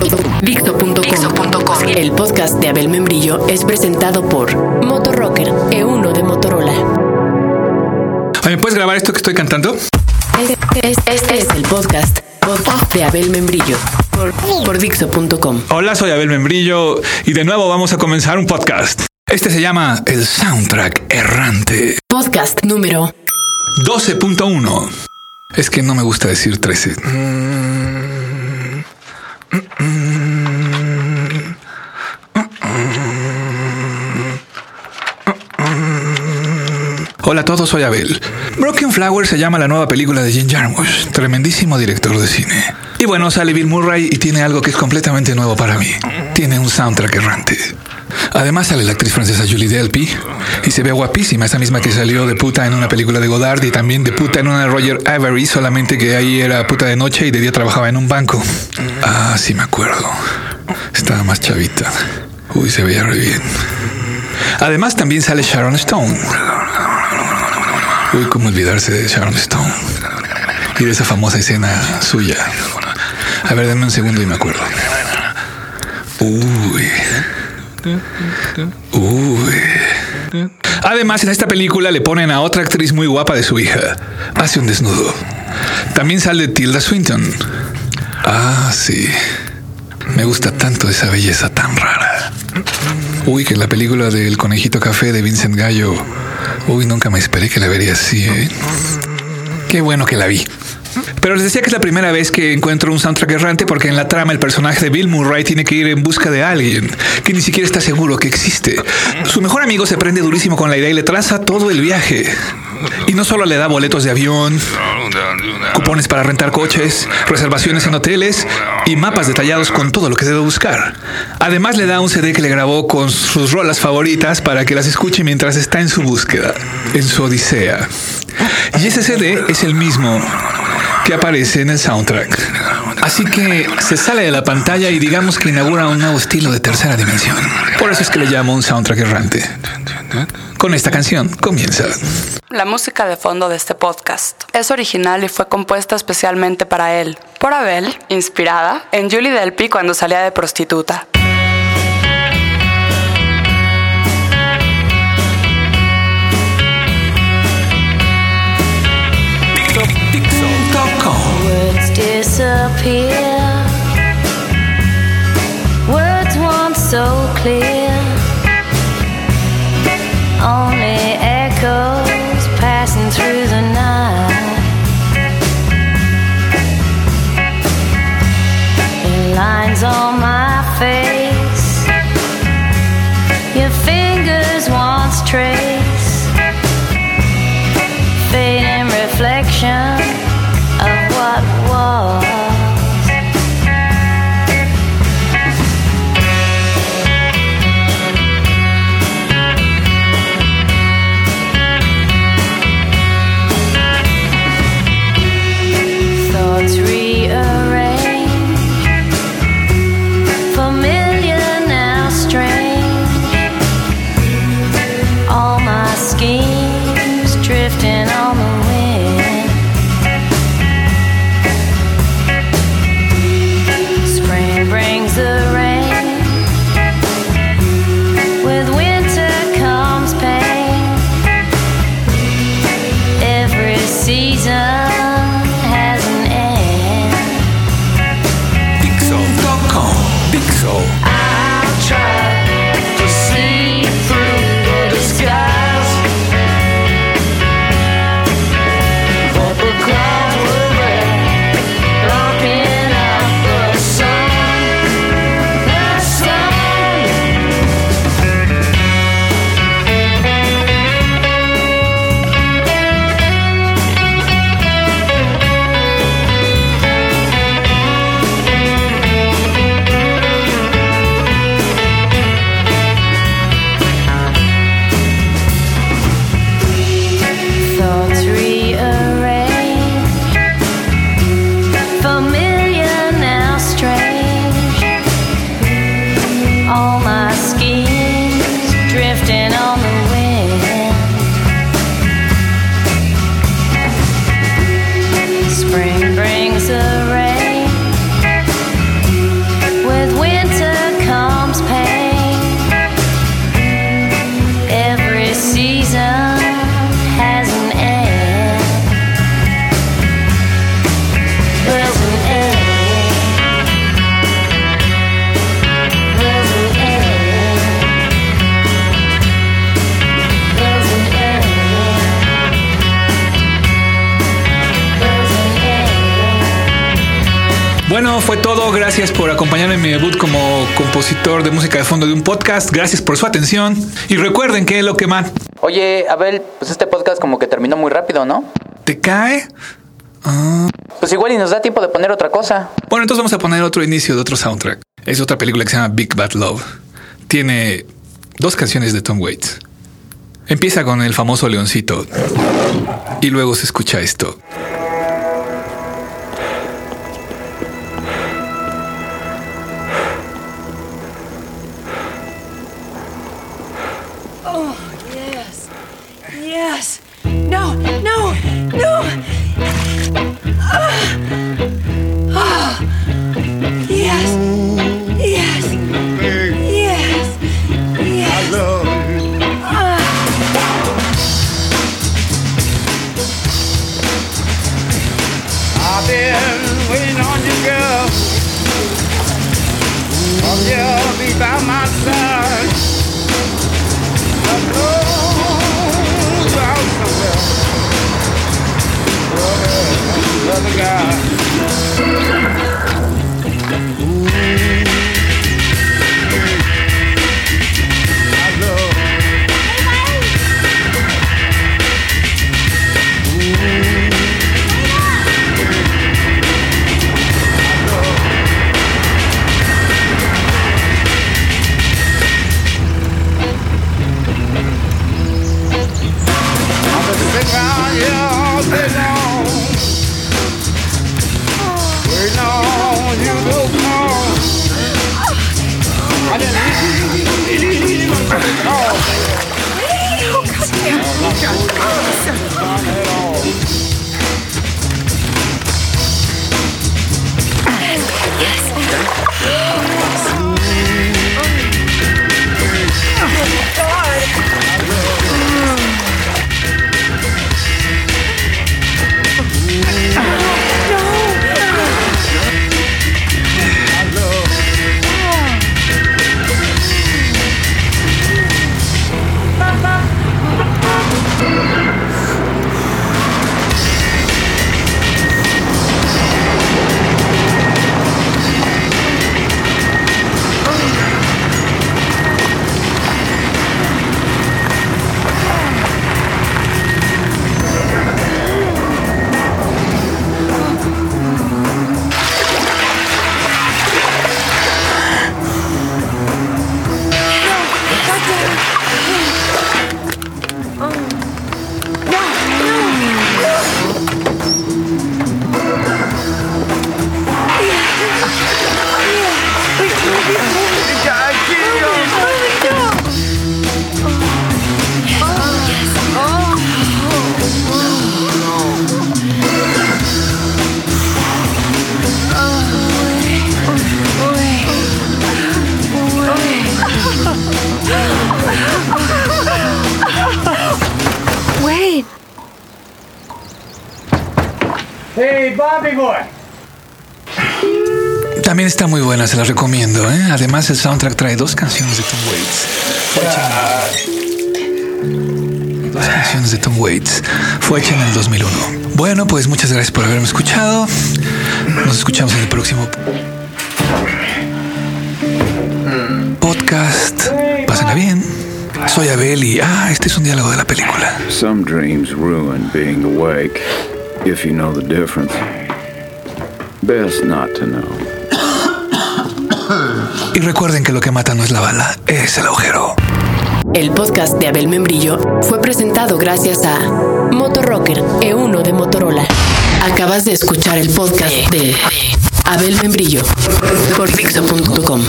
Dixo.com. El podcast de Abel Membrillo es presentado por Motorrocker E1 de Motorola. Oye, ¿Me puedes grabar esto que estoy cantando? Este, este- este es el podcast, podcast de Abel Membrillo por, por Dixo.com. Hola, soy Abel Membrillo y de nuevo vamos a comenzar un podcast. Este se llama El Soundtrack Errante Podcast número 12.1. Es que no me gusta decir 13. Hola a todos, soy Abel. Broken Flower se llama la nueva película de Jim Jarmusch, tremendísimo director de cine. Y bueno, sale Bill Murray y tiene algo que es completamente nuevo para mí. Tiene un soundtrack errante. Además sale la actriz francesa Julie Delpy y se ve guapísima, esa misma que salió de puta en una película de Godard y también de puta en una de Roger Avery, solamente que ahí era puta de noche y de día trabajaba en un banco. Ah, sí me acuerdo. Estaba más chavita. Uy, se veía re bien. Además también sale Sharon Stone. Uy, cómo olvidarse de Sharon Stone. Y de esa famosa escena suya. A ver, denme un segundo y me acuerdo. Uy. Uy. Además, en esta película le ponen a otra actriz muy guapa de su hija. Hace un desnudo. También sale Tilda Swinton. Ah, sí. Me gusta tanto esa belleza tan rara. Uy, que la película del conejito café de Vincent Gallo. Uy, nunca me esperé que la vería así, ¿eh? Qué bueno que la vi. Pero les decía que es la primera vez que encuentro un soundtrack errante porque en la trama el personaje de Bill Murray tiene que ir en busca de alguien que ni siquiera está seguro que existe. Su mejor amigo se prende durísimo con la idea y le traza todo el viaje. Y no solo le da boletos de avión, cupones para rentar coches, reservaciones en hoteles y mapas detallados con todo lo que debe buscar. Además le da un CD que le grabó con sus rolas favoritas para que las escuche mientras está en su búsqueda, en su odisea. Y ese CD es el mismo que aparece en el soundtrack. Así que se sale de la pantalla y digamos que inaugura un nuevo estilo de tercera dimensión. Por eso es que le llamo un soundtrack errante. Con esta canción comienza. La música de fondo de este podcast es original y fue compuesta especialmente para él, por Abel, inspirada en Julie Delpy cuando salía de prostituta. Clear. Dixo.com. Bueno, fue todo. Gracias por acompañarme en mi debut como compositor de música de fondo de un podcast. Gracias por su atención. Y recuerden que lo que más Oye, Abel, pues este podcast como que terminó muy rápido, ¿no? te cae. Pues igual y nos da tiempo de poner otra cosa. Bueno, entonces vamos a poner otro inicio de otro soundtrack. Es otra película que se llama Big Bad Love. Tiene dos canciones de Tom Waits. Empieza con el famoso leoncito y luego se escucha esto. Yes. No, no, no. Ah. Ah. Yes. Yes. Yes. Yes. I love you. I've been waiting on you, girl. Come here, be by my side. lugar. 어떡해. 어떡해. 어떡해. 어떡해. 어떡해. 어떡해. Hey, Bobby boy. También está muy buena, se la recomiendo. ¿eh? Además, el soundtrack trae dos canciones de Tom Waits. Fue hecha en- Dos canciones de Tom Waits. Fue hecha en el 2001. Bueno, pues muchas gracias por haberme escuchado. Nos escuchamos en el próximo podcast. Pásenla bien. Soy Abel y ah, este es un diálogo de la película. Some dreams ruin being awake if you know the difference. Best not to know. Y recuerden que lo que mata no es la bala, es el agujero. El podcast de Abel Membrillo fue presentado gracias a Motorrocker E1 de Motorola. Acabas de escuchar el podcast de Abel Membrillo por Fixo.com.